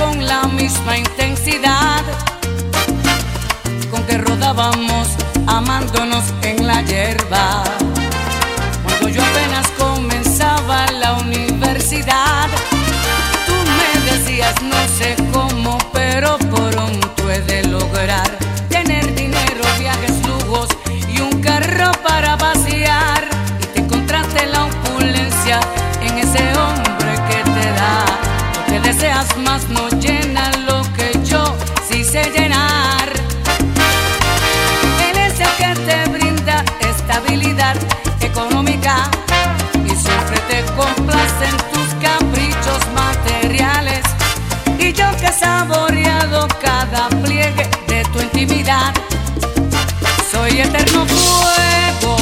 con la misma intensidad con que rodábamos amándonos en la hierba. Cuando yo apenas comencé que seas más no llena lo que yo sí sé llenar. Eres el que te brinda estabilidad económica y siempre te complacen tus caprichos materiales. Y yo que he saboreado cada pliegue de tu intimidad, soy eterno fuego.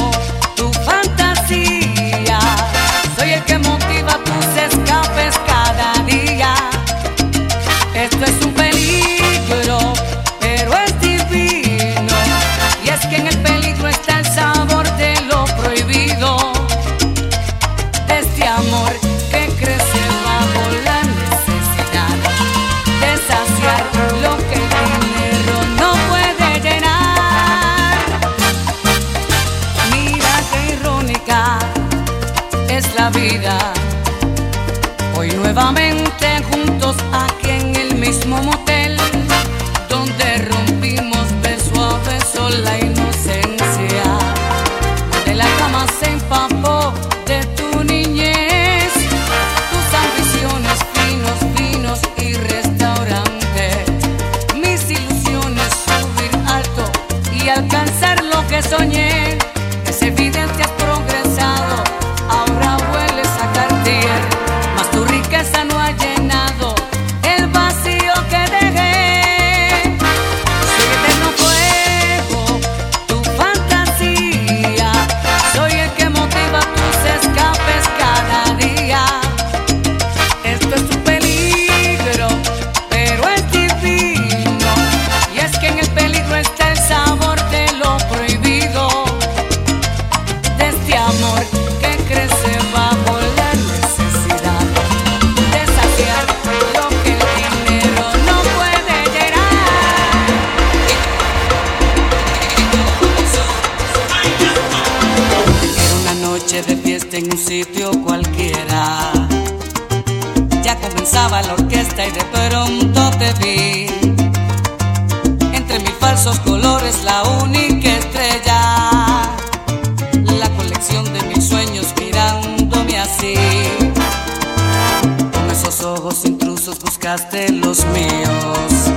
avant Entre mis falsos colores, la única estrella. La colección de mis sueños mirándome así. Con esos ojos intrusos buscaste los míos.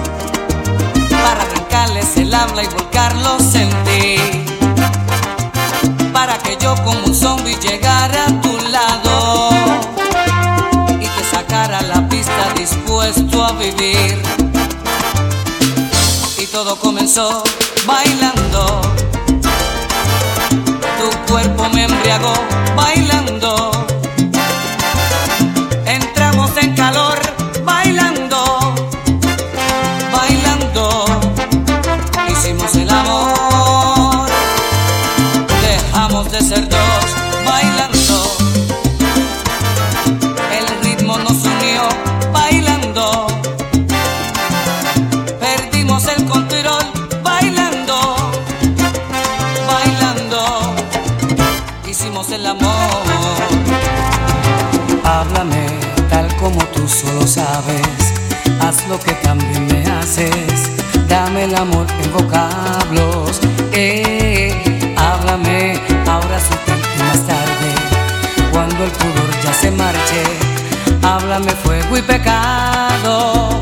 Para arrancarles el habla y volcarlos en ti. Para que yo como un zombie llegara a tu Y todo comenzó bailando. el amor. Háblame tal como tú solo sabes, haz lo que también me haces, dame el amor en vocablos. Eh, háblame ahora su y más tarde, cuando el pudor ya se marche, háblame fuego y pecado.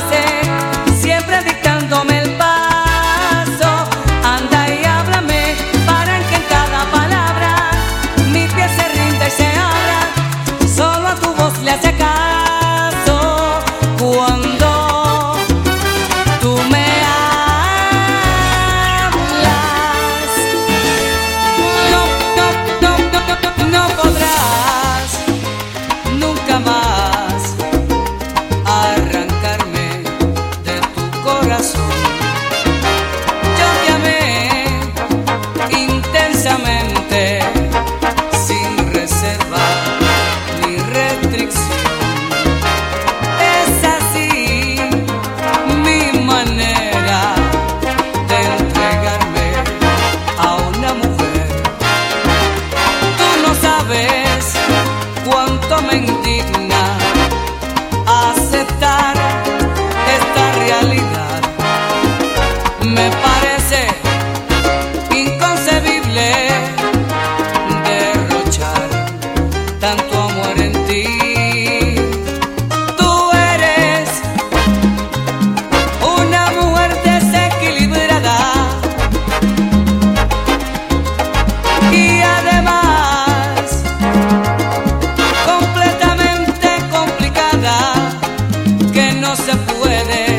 se puede.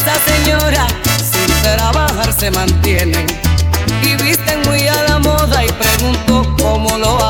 esa señora sin trabajar se mantienen y visten muy a la moda y pregunto cómo lo hacen.